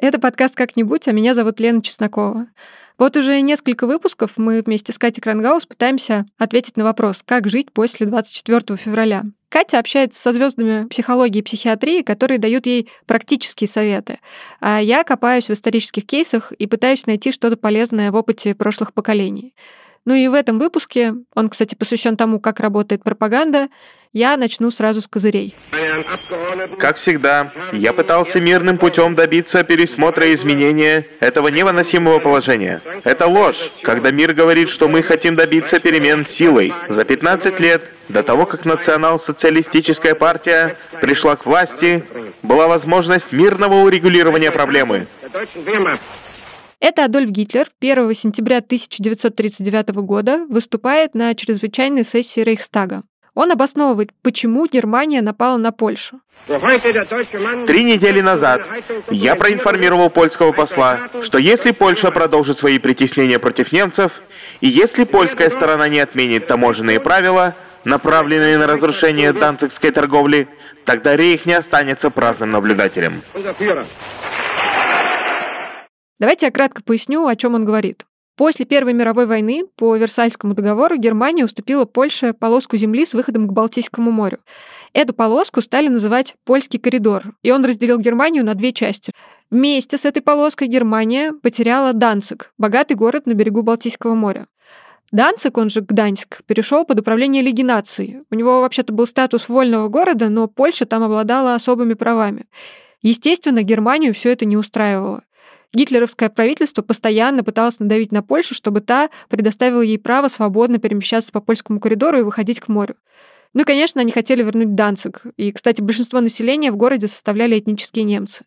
Это подкаст «Как-нибудь», а меня зовут Лена Чеснокова. Вот уже несколько выпусков мы вместе с Катей Крангаус пытаемся ответить на вопрос, как жить после 24 февраля. Катя общается со звездами психологии и психиатрии, которые дают ей практические советы. А я копаюсь в исторических кейсах и пытаюсь найти что-то полезное в опыте прошлых поколений. Ну и в этом выпуске, он, кстати, посвящен тому, как работает пропаганда, я начну сразу с козырей. Как всегда, я пытался мирным путем добиться пересмотра и изменения этого невыносимого положения. Это ложь, когда мир говорит, что мы хотим добиться перемен силой. За 15 лет до того, как национал-социалистическая партия пришла к власти, была возможность мирного урегулирования проблемы. Это Адольф Гитлер 1 сентября 1939 года выступает на чрезвычайной сессии Рейхстага. Он обосновывает, почему Германия напала на Польшу. Три недели назад я проинформировал польского посла, что если Польша продолжит свои притеснения против немцев, и если польская сторона не отменит таможенные правила, направленные на разрушение данцигской торговли, тогда Рейх не останется праздным наблюдателем. Давайте я кратко поясню, о чем он говорит. После Первой мировой войны по Версальскому договору Германия уступила Польше полоску земли с выходом к Балтийскому морю. Эту полоску стали называть «Польский коридор», и он разделил Германию на две части. Вместе с этой полоской Германия потеряла Данциг, богатый город на берегу Балтийского моря. Данциг, он же Гданьск, перешел под управление Лиги наций. У него вообще-то был статус вольного города, но Польша там обладала особыми правами. Естественно, Германию все это не устраивало. Гитлеровское правительство постоянно пыталось надавить на Польшу, чтобы та предоставила ей право свободно перемещаться по польскому коридору и выходить к морю. Ну и, конечно, они хотели вернуть Данциг. И, кстати, большинство населения в городе составляли этнические немцы.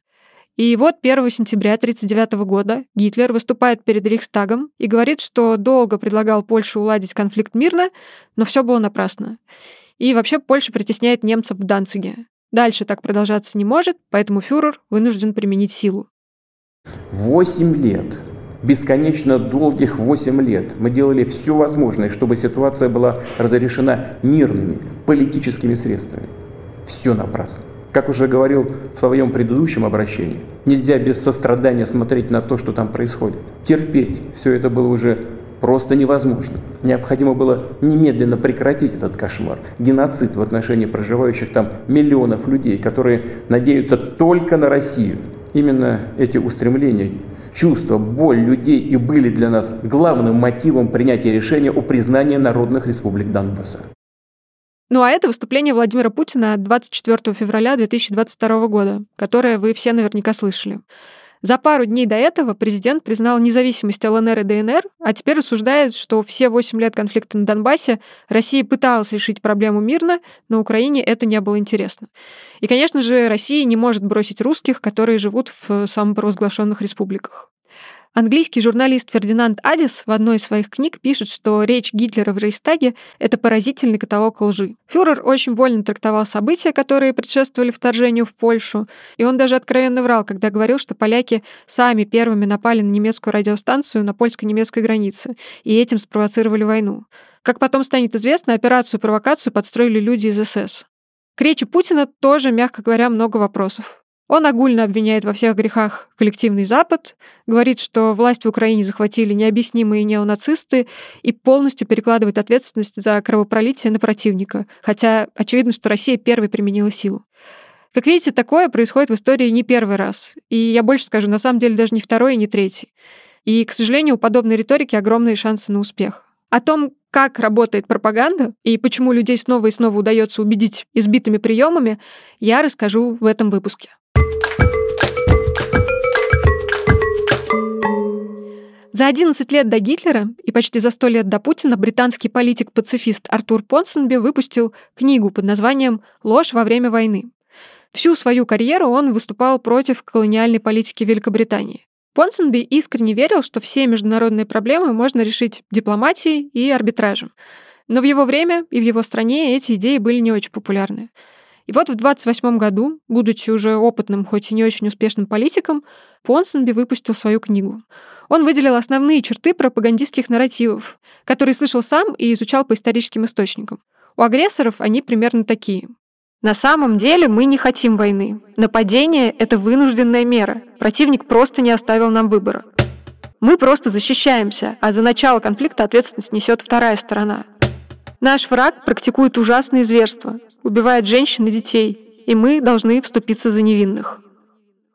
И вот 1 сентября 1939 года Гитлер выступает перед Рейхстагом и говорит, что долго предлагал Польше уладить конфликт мирно, но все было напрасно. И вообще Польша притесняет немцев в Данциге. Дальше так продолжаться не может, поэтому фюрер вынужден применить силу. Восемь лет, бесконечно долгих восемь лет мы делали все возможное, чтобы ситуация была разрешена мирными политическими средствами. Все напрасно. Как уже говорил в своем предыдущем обращении, нельзя без сострадания смотреть на то, что там происходит. Терпеть все это было уже просто невозможно. Необходимо было немедленно прекратить этот кошмар. Геноцид в отношении проживающих там миллионов людей, которые надеются только на Россию. Именно эти устремления, чувства, боль людей и были для нас главным мотивом принятия решения о признании народных республик Донбасса. Ну а это выступление Владимира Путина 24 февраля 2022 года, которое вы все наверняка слышали. За пару дней до этого президент признал независимость ЛНР и ДНР, а теперь рассуждает, что все 8 лет конфликта на Донбассе Россия пыталась решить проблему мирно, но Украине это не было интересно. И, конечно же, Россия не может бросить русских, которые живут в самопровозглашенных республиках. Английский журналист Фердинанд Адис в одной из своих книг пишет, что речь Гитлера в Рейхстаге — это поразительный каталог лжи. Фюрер очень вольно трактовал события, которые предшествовали вторжению в Польшу, и он даже откровенно врал, когда говорил, что поляки сами первыми напали на немецкую радиостанцию на польско-немецкой границе и этим спровоцировали войну. Как потом станет известно, операцию-провокацию подстроили люди из СС. К речи Путина тоже, мягко говоря, много вопросов. Он огульно обвиняет во всех грехах коллективный Запад, говорит, что власть в Украине захватили необъяснимые неонацисты и полностью перекладывает ответственность за кровопролитие на противника, хотя очевидно, что Россия первой применила силу. Как видите, такое происходит в истории не первый раз. И я больше скажу, на самом деле даже не второй и не третий. И, к сожалению, у подобной риторики огромные шансы на успех. О том, как работает пропаганда и почему людей снова и снова удается убедить избитыми приемами, я расскажу в этом выпуске. За 11 лет до Гитлера и почти за 100 лет до Путина британский политик-пацифист Артур Понсенби выпустил книгу под названием «Ложь во время войны». Всю свою карьеру он выступал против колониальной политики Великобритании. Понсенби искренне верил, что все международные проблемы можно решить дипломатией и арбитражем. Но в его время и в его стране эти идеи были не очень популярны. И вот в 28 году, будучи уже опытным, хоть и не очень успешным политиком, Понсенби выпустил свою книгу. Он выделил основные черты пропагандистских нарративов, которые слышал сам и изучал по историческим источникам. У агрессоров они примерно такие. На самом деле мы не хотим войны. Нападение — это вынужденная мера. Противник просто не оставил нам выбора. Мы просто защищаемся, а за начало конфликта ответственность несет вторая сторона. Наш враг практикует ужасные зверства, убивает женщин и детей, и мы должны вступиться за невинных.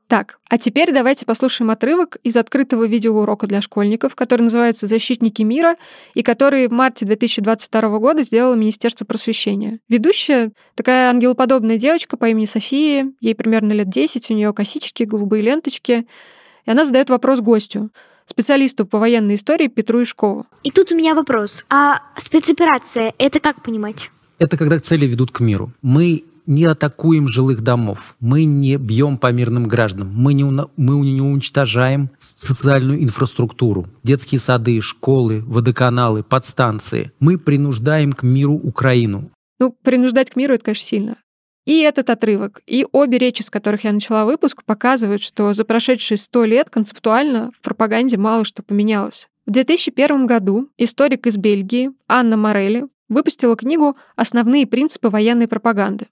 Так, а теперь давайте послушаем отрывок из открытого видеоурока для школьников, который называется «Защитники мира» и который в марте 2022 года сделало Министерство просвещения. Ведущая — такая ангелоподобная девочка по имени София, ей примерно лет 10, у нее косички, голубые ленточки, и она задает вопрос гостю специалисту по военной истории Петру Ишкову. И тут у меня вопрос. А спецоперация — это как понимать? Это когда цели ведут к миру. Мы не атакуем жилых домов, мы не бьем по мирным гражданам, мы не, мы не уничтожаем социальную инфраструктуру, детские сады, школы, водоканалы, подстанции. Мы принуждаем к миру Украину. Ну, принуждать к миру — это, конечно, сильно. И этот отрывок, и обе речи, с которых я начала выпуск, показывают, что за прошедшие сто лет концептуально в пропаганде мало что поменялось. В 2001 году историк из Бельгии Анна Морелли выпустила книгу «Основные принципы военной пропаганды».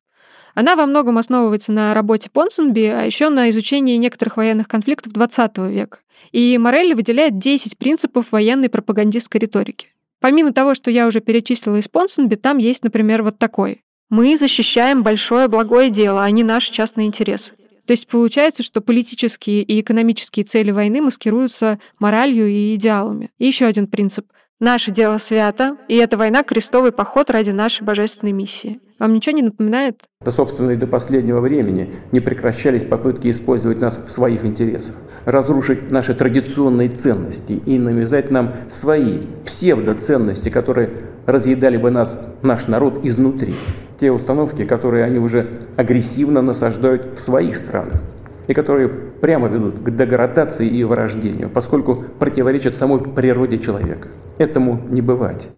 Она во многом основывается на работе Понсенби, а еще на изучении некоторых военных конфликтов XX века. И Морелли выделяет 10 принципов военной пропагандистской риторики. Помимо того, что я уже перечислила из Понсенби, там есть, например, вот такой. «Мы защищаем большое благое дело, а не наш частный интерес». То есть получается, что политические и экономические цели войны маскируются моралью и идеалами. И еще один принцип. Наше дело свято, и эта война — крестовый поход ради нашей божественной миссии. Вам ничего не напоминает? Да, собственно, и до последнего времени не прекращались попытки использовать нас в своих интересах, разрушить наши традиционные ценности и навязать нам свои псевдоценности, которые разъедали бы нас, наш народ, изнутри. Те установки, которые они уже агрессивно насаждают в своих странах и которые прямо ведут к деградации и вырождению, поскольку противоречат самой природе человека. Этому не бывать.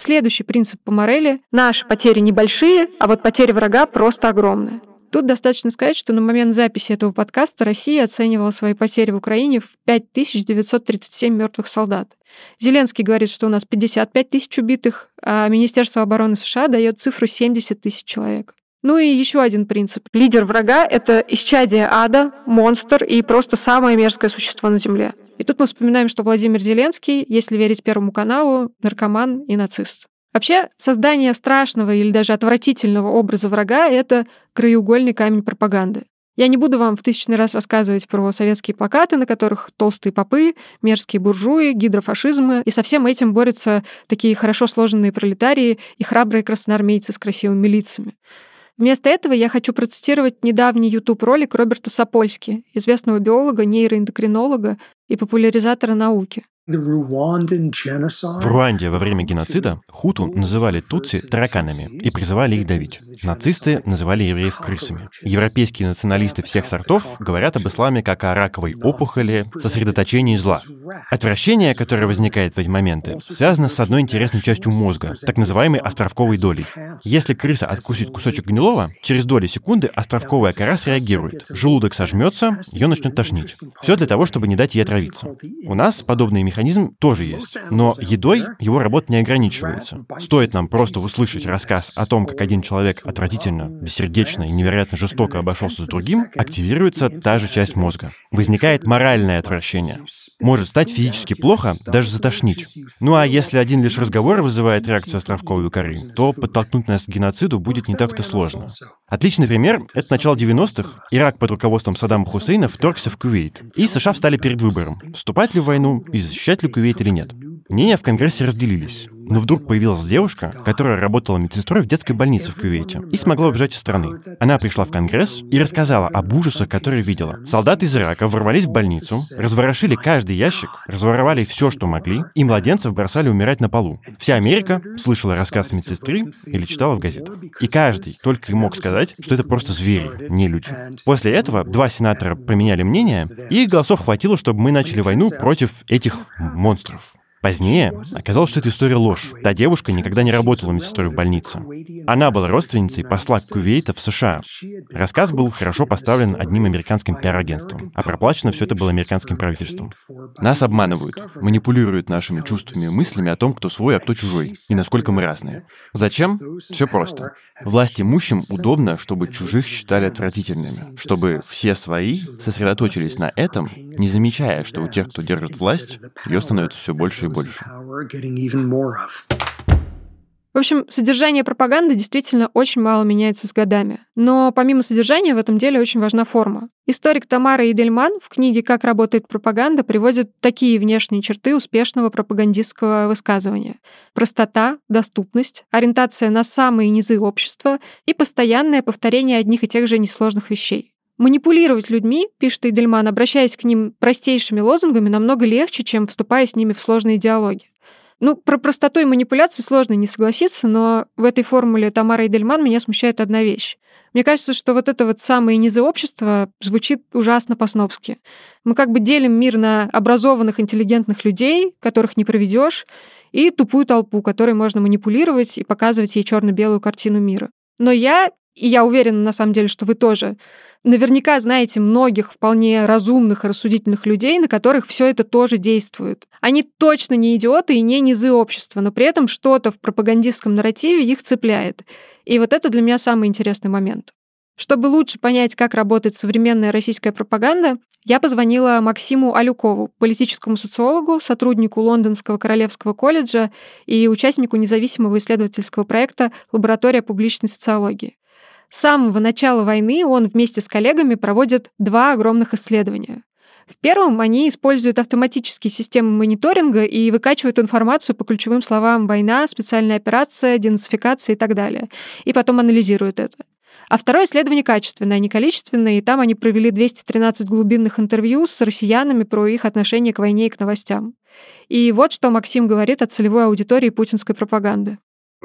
Следующий принцип по Морели – наши потери небольшие, а вот потери врага просто огромные. Тут достаточно сказать, что на момент записи этого подкаста Россия оценивала свои потери в Украине в 5937 мертвых солдат. Зеленский говорит, что у нас 55 тысяч убитых, а Министерство обороны США дает цифру 70 тысяч человек. Ну и еще один принцип. Лидер врага — это исчадие ада, монстр и просто самое мерзкое существо на Земле. И тут мы вспоминаем, что Владимир Зеленский, если верить Первому каналу, наркоман и нацист. Вообще, создание страшного или даже отвратительного образа врага — это краеугольный камень пропаганды. Я не буду вам в тысячный раз рассказывать про советские плакаты, на которых толстые попы, мерзкие буржуи, гидрофашизмы, и со всем этим борются такие хорошо сложенные пролетарии и храбрые красноармейцы с красивыми лицами. Вместо этого я хочу процитировать недавний YouTube-ролик Роберта Сапольски, известного биолога, нейроэндокринолога и популяризатора науки. В Руанде во время геноцида хуту называли тутси тараканами и призывали их давить. Нацисты называли евреев крысами. Европейские националисты всех сортов говорят об исламе как о раковой опухоли, сосредоточении зла. Отвращение, которое возникает в эти моменты, связано с одной интересной частью мозга, так называемой островковой долей. Если крыса откусит кусочек гнилого, через доли секунды островковая кора среагирует. Желудок сожмется, ее начнет тошнить. Все для того, чтобы не дать ей отравиться. У нас подобные механизм тоже есть. Но едой его работа не ограничивается. Стоит нам просто услышать рассказ о том, как один человек отвратительно, бессердечно и невероятно жестоко обошелся с другим, активируется та же часть мозга. Возникает моральное отвращение. Может стать физически плохо, даже затошнить. Ну а если один лишь разговор вызывает реакцию островковой коры, то подтолкнуть нас к геноциду будет не так-то сложно. Отличный пример — это начало 90-х. Ирак под руководством Саддама Хусейна вторгся в Кувейт. И США встали перед выбором, вступать ли в войну и защищать ли Кувейт или нет. Мнения в Конгрессе разделились. Но вдруг появилась девушка, которая работала медсестрой в детской больнице в Кувейте и смогла убежать из страны. Она пришла в Конгресс и рассказала об ужасах, которые видела. Солдаты из Ирака ворвались в больницу, разворошили каждый ящик, разворовали все, что могли, и младенцев бросали умирать на полу. Вся Америка слышала рассказ медсестры или читала в газетах. И каждый только и мог сказать, что это просто звери, не люди. После этого два сенатора поменяли мнение, и голосов хватило, чтобы мы начали войну против этих монстров. Позднее оказалось, что эта история ложь. Та девушка никогда не работала медсестрой в больнице. Она была родственницей посла Кувейта в США. Рассказ был хорошо поставлен одним американским пиар-агентством, а проплачено все это было американским правительством. Нас обманывают, манипулируют нашими чувствами и мыслями о том, кто свой, а кто чужой, и насколько мы разные. Зачем? Все просто. Власть имущим удобно, чтобы чужих считали отвратительными, чтобы все свои сосредоточились на этом, не замечая, что у тех, кто держит власть, ее становится все больше и больше. В общем, содержание пропаганды действительно очень мало меняется с годами. Но помимо содержания в этом деле очень важна форма. Историк Тамара Идельман в книге «Как работает пропаганда» приводит такие внешние черты успешного пропагандистского высказывания. Простота, доступность, ориентация на самые низы общества и постоянное повторение одних и тех же несложных вещей. Манипулировать людьми, пишет Идельман, обращаясь к ним простейшими лозунгами, намного легче, чем вступая с ними в сложные диалоги. Ну, про простоту и манипуляции сложно не согласиться, но в этой формуле Тамара Эдельман меня смущает одна вещь. Мне кажется, что вот это вот самое низы общества звучит ужасно по-снобски. Мы как бы делим мир на образованных, интеллигентных людей, которых не проведешь, и тупую толпу, которой можно манипулировать и показывать ей черно-белую картину мира. Но я, и я уверена на самом деле, что вы тоже, наверняка знаете многих вполне разумных и рассудительных людей, на которых все это тоже действует. Они точно не идиоты и не низы общества, но при этом что-то в пропагандистском нарративе их цепляет. И вот это для меня самый интересный момент. Чтобы лучше понять, как работает современная российская пропаганда, я позвонила Максиму Алюкову, политическому социологу, сотруднику Лондонского Королевского колледжа и участнику независимого исследовательского проекта «Лаборатория публичной социологии». С самого начала войны он вместе с коллегами проводит два огромных исследования. В первом они используют автоматические системы мониторинга и выкачивают информацию по ключевым словам «война», «специальная операция», «денацификация» и так далее. И потом анализируют это. А второе исследование качественное, а не количественное, и там они провели 213 глубинных интервью с россиянами про их отношение к войне и к новостям. И вот что Максим говорит о целевой аудитории путинской пропаганды.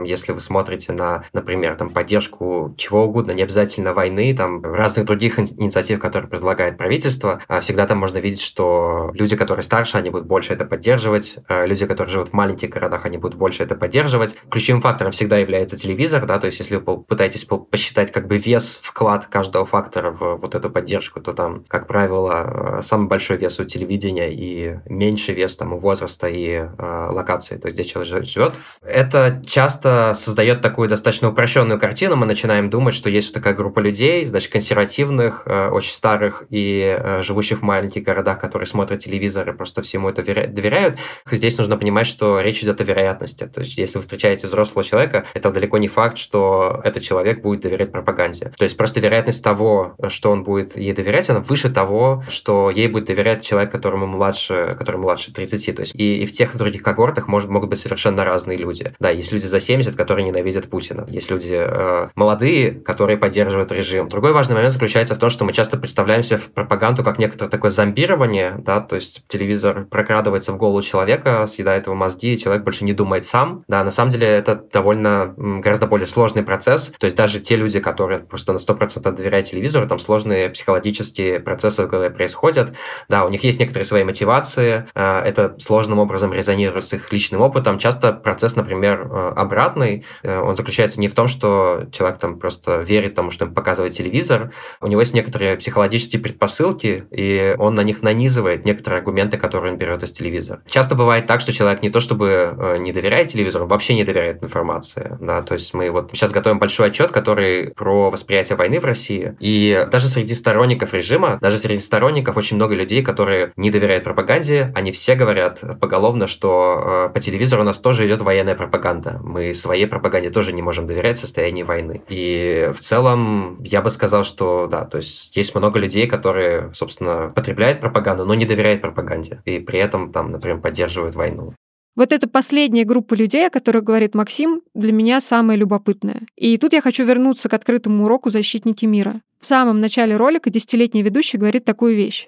Если вы смотрите на, например, там, поддержку чего угодно, не обязательно войны, там, разных других инициатив, которые предлагает правительство, а, всегда там можно видеть, что люди, которые старше, они будут больше это поддерживать, а, люди, которые живут в маленьких городах, они будут больше это поддерживать. Ключевым фактором всегда является телевизор, да, то есть если вы пытаетесь посчитать как бы вес, вклад каждого фактора в вот эту поддержку, то там, как правило, а, самый большой вес у телевидения и меньший вес там у возраста и э, локации, то есть где человек живет. Это часто часто создает такую достаточно упрощенную картину. Мы начинаем думать, что есть вот такая группа людей, значит, консервативных, э, очень старых и э, живущих в маленьких городах, которые смотрят телевизор и просто всему это доверяют. Здесь нужно понимать, что речь идет о вероятности. То есть, если вы встречаете взрослого человека, это далеко не факт, что этот человек будет доверять пропаганде. То есть, просто вероятность того, что он будет ей доверять, она выше того, что ей будет доверять человек, которому младше, который младше 30. То есть, и, и в тех и других когортах может, могут быть совершенно разные люди. Да, есть люди за 70, 70, которые ненавидят Путина. Есть люди э, молодые, которые поддерживают режим. Другой важный момент заключается в том, что мы часто представляемся в пропаганду как некоторое такое зомбирование, да, то есть телевизор прокрадывается в голову человека, съедает его мозги, и человек больше не думает сам. Да, на самом деле это довольно гораздо более сложный процесс. То есть даже те люди, которые просто на 100% доверяют телевизору, там сложные психологические процессы в голове происходят. Да, у них есть некоторые свои мотивации, э, это сложным образом резонирует с их личным опытом. Часто процесс, например, э, обратный, обратный. Э, он заключается не в том, что человек там просто верит тому, что им показывает телевизор. У него есть некоторые психологические предпосылки, и он на них нанизывает некоторые аргументы, которые он берет из телевизора. Часто бывает так, что человек не то чтобы э, не доверяет телевизору, вообще не доверяет информации. Да? То есть мы вот сейчас готовим большой отчет, который про восприятие войны в России. И даже среди сторонников режима, даже среди сторонников очень много людей, которые не доверяют пропаганде, они все говорят поголовно, что э, по телевизору у нас тоже идет военная пропаганда. Мы своей пропаганде тоже не можем доверять в состоянии войны. И в целом я бы сказал, что да, то есть есть много людей, которые, собственно, потребляют пропаганду, но не доверяют пропаганде. И при этом там, например, поддерживают войну. Вот эта последняя группа людей, о которой говорит Максим, для меня самая любопытная. И тут я хочу вернуться к открытому уроку «Защитники мира». В самом начале ролика десятилетний ведущий говорит такую вещь.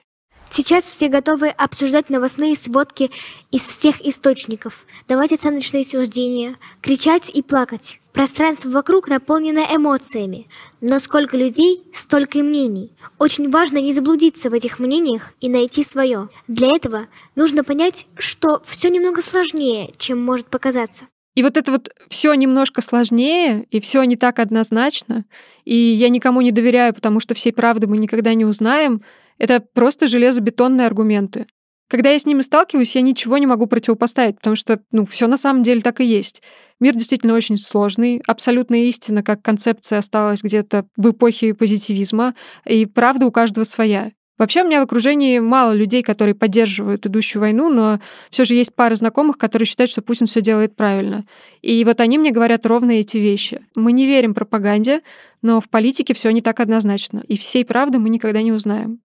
Сейчас все готовы обсуждать новостные сводки из всех источников, давать оценочные суждения, кричать и плакать. Пространство вокруг наполнено эмоциями, но сколько людей, столько и мнений. Очень важно не заблудиться в этих мнениях и найти свое. Для этого нужно понять, что все немного сложнее, чем может показаться. И вот это вот все немножко сложнее, и все не так однозначно, и я никому не доверяю, потому что всей правды мы никогда не узнаем, это просто железобетонные аргументы. Когда я с ними сталкиваюсь, я ничего не могу противопоставить, потому что, ну, все на самом деле так и есть. Мир действительно очень сложный. Абсолютная истина как концепция осталась где-то в эпохе позитивизма, и правда у каждого своя. Вообще у меня в окружении мало людей, которые поддерживают идущую войну, но все же есть пара знакомых, которые считают, что Путин все делает правильно. И вот они мне говорят ровно эти вещи. Мы не верим пропаганде, но в политике все не так однозначно, и всей правды мы никогда не узнаем.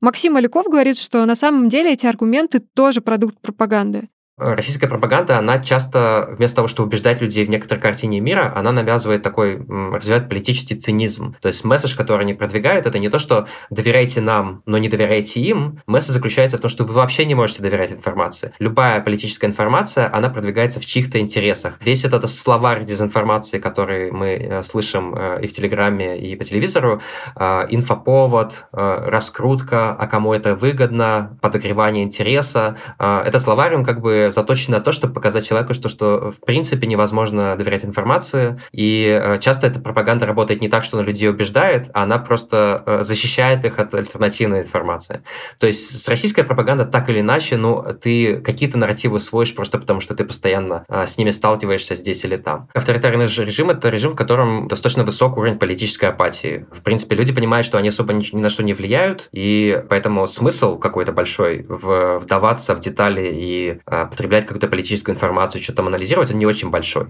Максим Маляков говорит, что на самом деле эти аргументы тоже продукт пропаганды. Российская пропаганда, она часто, вместо того, чтобы убеждать людей в некоторой картине мира, она навязывает такой, развивает политический цинизм. То есть месседж, который они продвигают, это не то, что доверяйте нам, но не доверяйте им. Месседж заключается в том, что вы вообще не можете доверять информации. Любая политическая информация, она продвигается в чьих-то интересах. Весь этот словарь дезинформации, который мы э, слышим э, и в Телеграме, и по телевизору, э, инфоповод, раскрутка, а кому это выгодно, подогревание интереса, это словарь, он как бы заточен на то, чтобы показать человеку, что, что в принципе невозможно доверять информации. И э, часто эта пропаганда работает не так, что она людей убеждает, а она просто э, защищает их от альтернативной информации. То есть с российской пропагандой так или иначе, ну, ты какие-то нарративы усвоишь просто потому, что ты постоянно э, с ними сталкиваешься здесь или там. Авторитарный режим — это режим, в котором достаточно высок уровень политической апатии. В принципе, люди понимают, что они особо ни, ни на что не влияют, и поэтому смысл какой-то большой в вдаваться в детали и потреблять какую-то политическую информацию, что там анализировать, он не очень большой.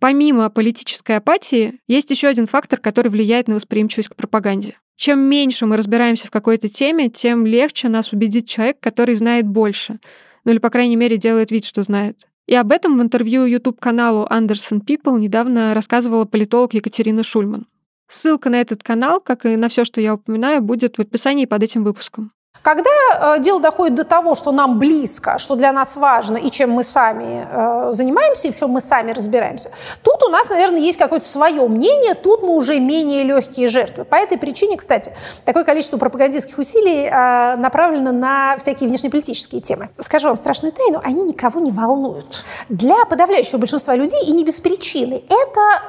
Помимо политической апатии, есть еще один фактор, который влияет на восприимчивость к пропаганде. Чем меньше мы разбираемся в какой-то теме, тем легче нас убедит человек, который знает больше. Ну или, по крайней мере, делает вид, что знает. И об этом в интервью YouTube-каналу Anderson People недавно рассказывала политолог Екатерина Шульман. Ссылка на этот канал, как и на все, что я упоминаю, будет в описании под этим выпуском. Когда э, дело доходит до того, что нам близко, что для нас важно и чем мы сами э, занимаемся, и в чем мы сами разбираемся, тут у нас, наверное, есть какое-то свое мнение, тут мы уже менее легкие жертвы. По этой причине, кстати, такое количество пропагандистских усилий э, направлено на всякие внешнеполитические темы. Скажу вам страшную тайну, они никого не волнуют. Для подавляющего большинства людей, и не без причины, это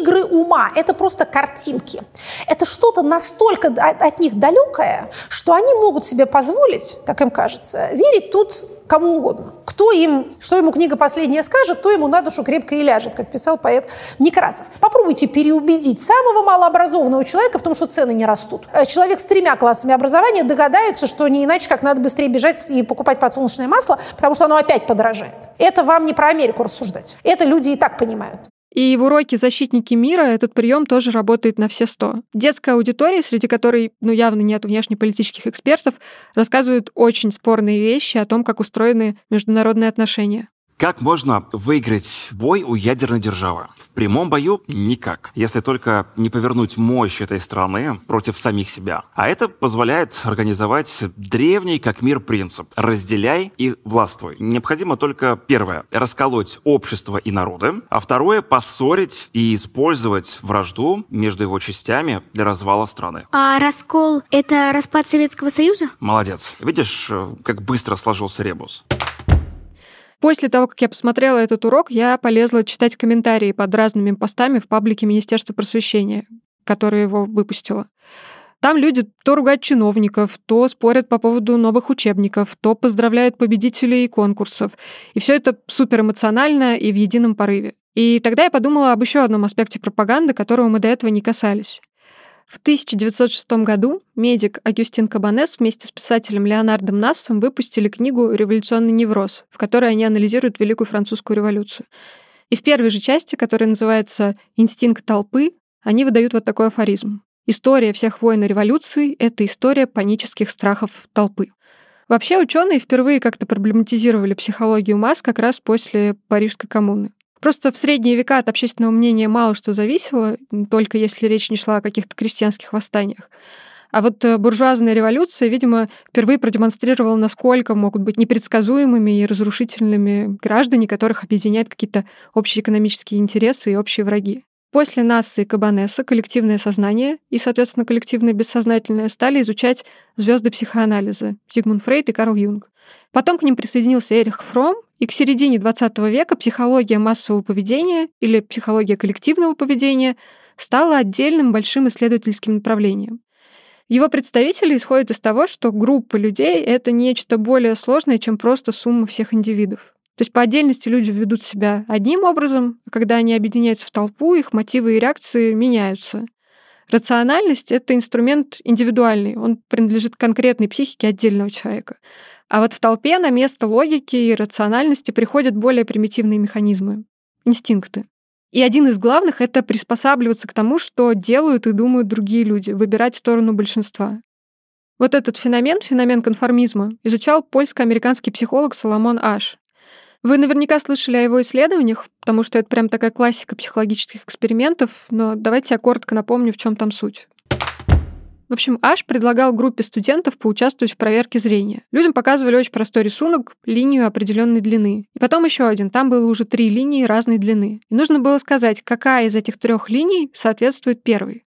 игры ума, это просто картинки. Это что-то настолько от, от них далекое, что они могут себе позволить, как им кажется, верить тут кому угодно. Кто им, что ему книга последняя скажет, то ему на душу крепко и ляжет, как писал поэт Некрасов. Попробуйте переубедить самого малообразованного человека в том, что цены не растут. Э, человек с тремя классами образования догадается, что не иначе, как надо быстрее бежать и покупать подсолнечное масло, потому что оно опять подорожает. Это вам не про Америку рассуждать. Это люди и так понимают. И в уроке «Защитники мира» этот прием тоже работает на все сто. Детская аудитория, среди которой ну, явно нет внешнеполитических экспертов, рассказывает очень спорные вещи о том, как устроены международные отношения. Как можно выиграть бой у ядерной державы? В прямом бою никак, если только не повернуть мощь этой страны против самих себя. А это позволяет организовать древний как мир принцип «разделяй и властвуй». Необходимо только первое – расколоть общество и народы, а второе – поссорить и использовать вражду между его частями для развала страны. А раскол – это распад Советского Союза? Молодец. Видишь, э, как быстро сложился ребус. После того, как я посмотрела этот урок, я полезла читать комментарии под разными постами в паблике Министерства просвещения, которое его выпустило. Там люди то ругают чиновников, то спорят по поводу новых учебников, то поздравляют победителей конкурсов. И все это супер эмоционально и в едином порыве. И тогда я подумала об еще одном аспекте пропаганды, которого мы до этого не касались. В 1906 году медик Агюстин Кабанес вместе с писателем Леонардом Нассом выпустили книгу «Революционный невроз», в которой они анализируют Великую Французскую революцию. И в первой же части, которая называется «Инстинкт толпы», они выдают вот такой афоризм. История всех войн и революций — это история панических страхов толпы. Вообще ученые впервые как-то проблематизировали психологию масс как раз после Парижской коммуны. Просто в средние века от общественного мнения мало что зависело, только если речь не шла о каких-то крестьянских восстаниях. А вот э, буржуазная революция, видимо, впервые продемонстрировала, насколько могут быть непредсказуемыми и разрушительными граждане, которых объединяют какие-то общие экономические интересы и общие враги. После Насса и Кабанеса коллективное сознание и, соответственно, коллективное бессознательное стали изучать звезды психоанализа Зигмунд Фрейд и Карл Юнг. Потом к ним присоединился Эрих Фром, и к середине 20 века психология массового поведения или психология коллективного поведения стала отдельным большим исследовательским направлением. Его представители исходят из того, что группа людей — это нечто более сложное, чем просто сумма всех индивидов. То есть по отдельности люди ведут себя одним образом, а когда они объединяются в толпу, их мотивы и реакции меняются. Рациональность — это инструмент индивидуальный, он принадлежит конкретной психике отдельного человека. А вот в толпе на место логики и рациональности приходят более примитивные механизмы — инстинкты. И один из главных — это приспосабливаться к тому, что делают и думают другие люди, выбирать сторону большинства. Вот этот феномен, феномен конформизма, изучал польско-американский психолог Соломон Аш. Вы наверняка слышали о его исследованиях, потому что это прям такая классика психологических экспериментов, но давайте я коротко напомню, в чем там суть. В общем, Аш предлагал группе студентов поучаствовать в проверке зрения. Людям показывали очень простой рисунок, линию определенной длины. И потом еще один. Там было уже три линии разной длины. И нужно было сказать, какая из этих трех линий соответствует первой.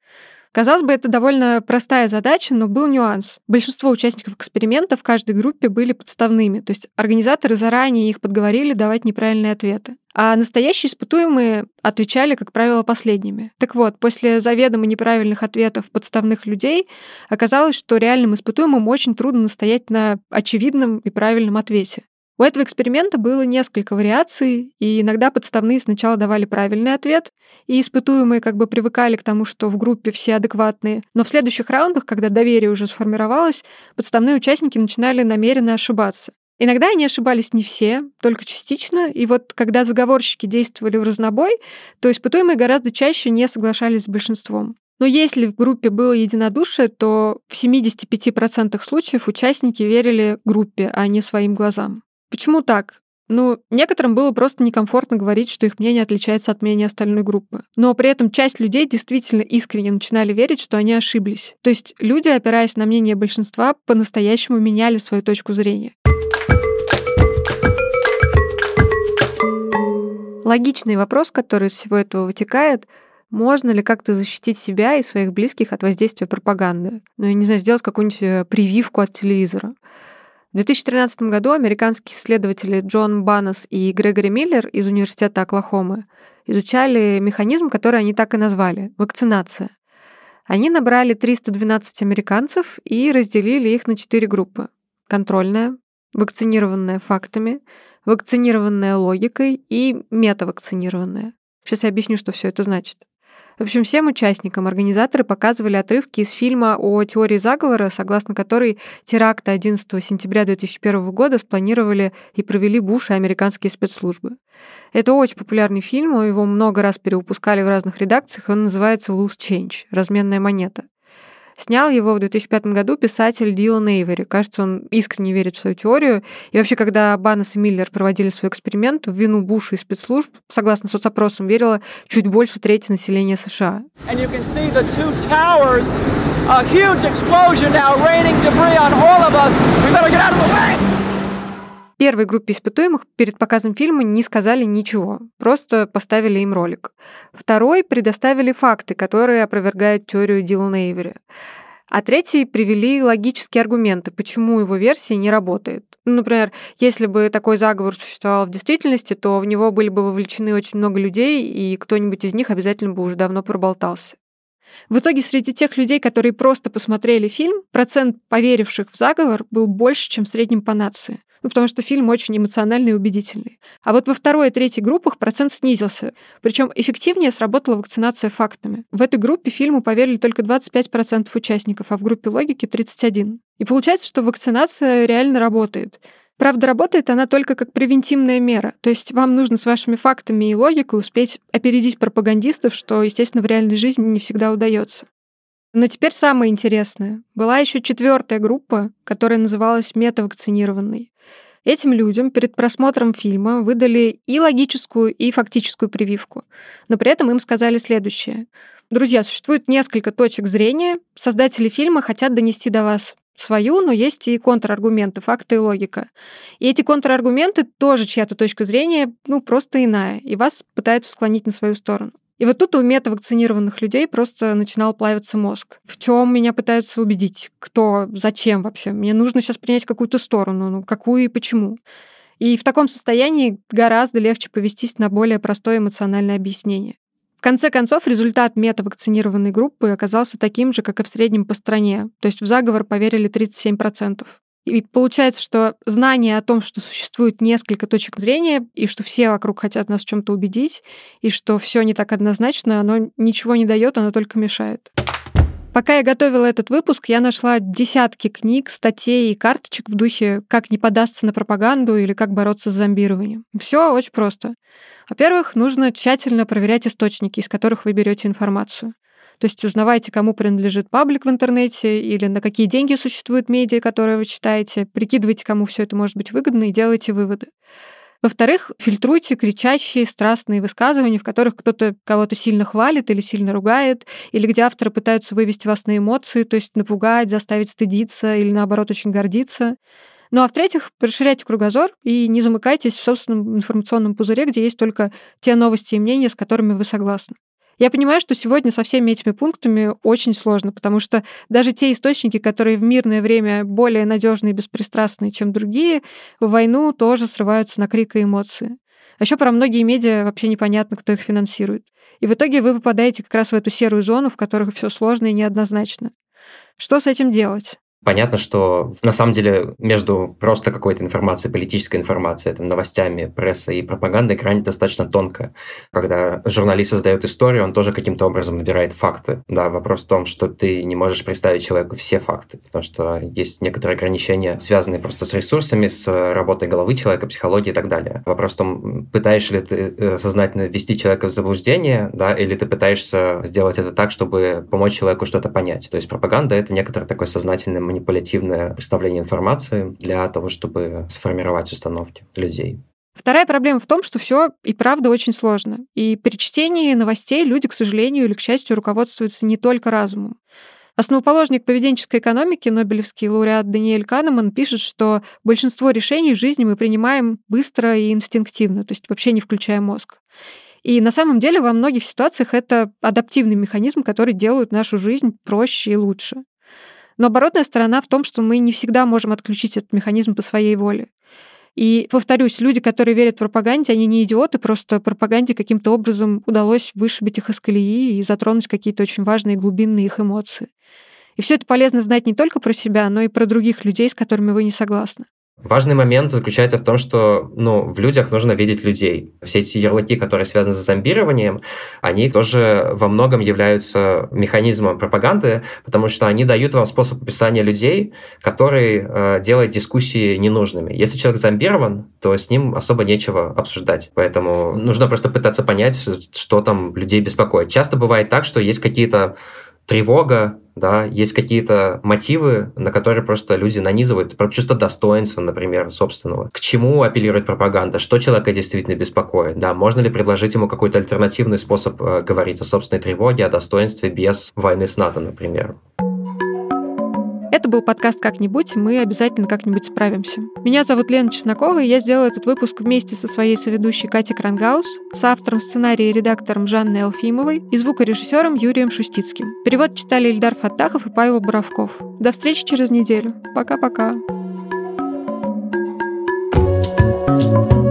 Казалось бы, это довольно простая задача, но был нюанс. Большинство участников эксперимента в каждой группе были подставными, то есть организаторы заранее их подговорили давать неправильные ответы. А настоящие испытуемые отвечали, как правило, последними. Так вот, после заведомо неправильных ответов подставных людей оказалось, что реальным испытуемым очень трудно настоять на очевидном и правильном ответе. У этого эксперимента было несколько вариаций, и иногда подставные сначала давали правильный ответ, и испытуемые как бы привыкали к тому, что в группе все адекватные. Но в следующих раундах, когда доверие уже сформировалось, подставные участники начинали намеренно ошибаться. Иногда они ошибались не все, только частично, и вот когда заговорщики действовали в разнобой, то испытуемые гораздо чаще не соглашались с большинством. Но если в группе было единодушие, то в 75% случаев участники верили группе, а не своим глазам. Почему так? Ну, некоторым было просто некомфортно говорить, что их мнение отличается от мнения остальной группы. Но при этом часть людей действительно искренне начинали верить, что они ошиблись. То есть люди, опираясь на мнение большинства, по-настоящему меняли свою точку зрения. Логичный вопрос, который из всего этого вытекает, можно ли как-то защитить себя и своих близких от воздействия пропаганды? Ну, я не знаю, сделать какую-нибудь э, прививку от телевизора. В 2013 году американские исследователи Джон Баннес и Грегори Миллер из Университета Оклахомы изучали механизм, который они так и назвали — вакцинация. Они набрали 312 американцев и разделили их на четыре группы. Контрольная, вакцинированная фактами, вакцинированная логикой и метавакцинированная. Сейчас я объясню, что все это значит. В общем, всем участникам организаторы показывали отрывки из фильма о теории заговора, согласно которой теракты 11 сентября 2001 года спланировали и провели Буш и американские спецслужбы. Это очень популярный фильм, его много раз перевыпускали в разных редакциях, он называется «Loose Change» — «Разменная монета». Снял его в 2005 году писатель Дилан Эйвери. Кажется, он искренне верит в свою теорию. И вообще, когда Баннес и Миллер проводили свой эксперимент, в вину Буша и спецслужб, согласно соцопросам, верило чуть больше трети населения США. A huge explosion now, raining debris on all of us. We better get out of the way! Первой группе испытуемых перед показом фильма не сказали ничего, просто поставили им ролик. Второй предоставили факты, которые опровергают теорию Дилана Эйвери. А третий привели логические аргументы, почему его версия не работает. Ну, например, если бы такой заговор существовал в действительности, то в него были бы вовлечены очень много людей, и кто-нибудь из них обязательно бы уже давно проболтался. В итоге среди тех людей, которые просто посмотрели фильм, процент поверивших в заговор был больше, чем в среднем по нации ну, потому что фильм очень эмоциональный и убедительный. А вот во второй и третьей группах процент снизился. Причем эффективнее сработала вакцинация фактами. В этой группе фильму поверили только 25% участников, а в группе логики 31%. И получается, что вакцинация реально работает. Правда, работает она только как превентивная мера. То есть вам нужно с вашими фактами и логикой успеть опередить пропагандистов, что, естественно, в реальной жизни не всегда удается. Но теперь самое интересное. Была еще четвертая группа, которая называлась метавакцинированной. Этим людям перед просмотром фильма выдали и логическую, и фактическую прививку. Но при этом им сказали следующее. Друзья, существует несколько точек зрения. Создатели фильма хотят донести до вас свою, но есть и контраргументы, факты и логика. И эти контраргументы тоже чья-то точка зрения, ну, просто иная, и вас пытаются склонить на свою сторону. И вот тут у метавакцинированных людей просто начинал плавиться мозг. В чем меня пытаются убедить? Кто? Зачем вообще? Мне нужно сейчас принять какую-то сторону. Ну, какую и почему? И в таком состоянии гораздо легче повестись на более простое эмоциональное объяснение. В конце концов, результат метавакцинированной группы оказался таким же, как и в среднем по стране. То есть в заговор поверили 37%. И получается, что знание о том, что существует несколько точек зрения, и что все вокруг хотят нас чем-то убедить, и что все не так однозначно, оно ничего не дает, оно только мешает. Пока я готовила этот выпуск, я нашла десятки книг, статей и карточек в духе «Как не подастся на пропаганду» или «Как бороться с зомбированием». Все очень просто. Во-первых, нужно тщательно проверять источники, из которых вы берете информацию. То есть узнавайте, кому принадлежит паблик в интернете или на какие деньги существуют медиа, которые вы читаете, прикидывайте, кому все это может быть выгодно и делайте выводы. Во-вторых, фильтруйте кричащие, страстные высказывания, в которых кто-то кого-то сильно хвалит или сильно ругает, или где авторы пытаются вывести вас на эмоции, то есть напугать, заставить стыдиться или, наоборот, очень гордиться. Ну а в-третьих, расширяйте кругозор и не замыкайтесь в собственном информационном пузыре, где есть только те новости и мнения, с которыми вы согласны. Я понимаю, что сегодня со всеми этими пунктами очень сложно, потому что даже те источники, которые в мирное время более надежные и беспристрастные, чем другие, в войну тоже срываются на крик и эмоции. А еще про многие медиа вообще непонятно, кто их финансирует. И в итоге вы попадаете как раз в эту серую зону, в которой все сложно и неоднозначно. Что с этим делать? Понятно, что на самом деле между просто какой-то информацией, политической информацией, там, новостями, прессой и пропагандой грань достаточно тонкая. Когда журналист создает историю, он тоже каким-то образом набирает факты. Да, вопрос в том, что ты не можешь представить человеку все факты, потому что есть некоторые ограничения, связанные просто с ресурсами, с работой головы человека, психологией и так далее. Вопрос в том, пытаешься ли ты э, сознательно ввести человека в заблуждение, да, или ты пытаешься сделать это так, чтобы помочь человеку что-то понять. То есть пропаганда — это некоторый такой сознательный манипулятивное представление информации для того, чтобы сформировать установки людей. Вторая проблема в том, что все и правда очень сложно. И при чтении новостей люди, к сожалению или к счастью, руководствуются не только разумом. Основоположник поведенческой экономики, Нобелевский лауреат Даниэль Канеман, пишет, что большинство решений в жизни мы принимаем быстро и инстинктивно, то есть вообще не включая мозг. И на самом деле во многих ситуациях это адаптивный механизм, который делает нашу жизнь проще и лучше. Но оборотная сторона в том, что мы не всегда можем отключить этот механизм по своей воле. И, повторюсь, люди, которые верят в пропаганде, они не идиоты, просто пропаганде каким-то образом удалось вышибить их из колеи и затронуть какие-то очень важные глубинные их эмоции. И все это полезно знать не только про себя, но и про других людей, с которыми вы не согласны. Важный момент заключается в том, что ну, в людях нужно видеть людей. Все эти ярлыки, которые связаны с зомбированием, они тоже во многом являются механизмом пропаганды, потому что они дают вам способ описания людей, который э, делает дискуссии ненужными. Если человек зомбирован, то с ним особо нечего обсуждать. Поэтому нужно просто пытаться понять, что там людей беспокоит. Часто бывает так, что есть какие-то тревога, да, есть какие-то мотивы, на которые просто люди нанизывают, чувство достоинства, например, собственного. К чему апеллирует пропаганда? Что человека действительно беспокоит? Да, можно ли предложить ему какой-то альтернативный способ э, говорить о собственной тревоге, о достоинстве без войны с НАТО, например? Это был подкаст «Как-нибудь», мы обязательно как-нибудь справимся. Меня зовут Лена Чеснокова, и я сделала этот выпуск вместе со своей соведущей Катей Крангаус, с автором сценария и редактором Жанной Алфимовой и звукорежиссером Юрием Шустицким. Перевод читали Ильдар Фаттахов и Павел Боровков. До встречи через неделю. Пока-пока. thank you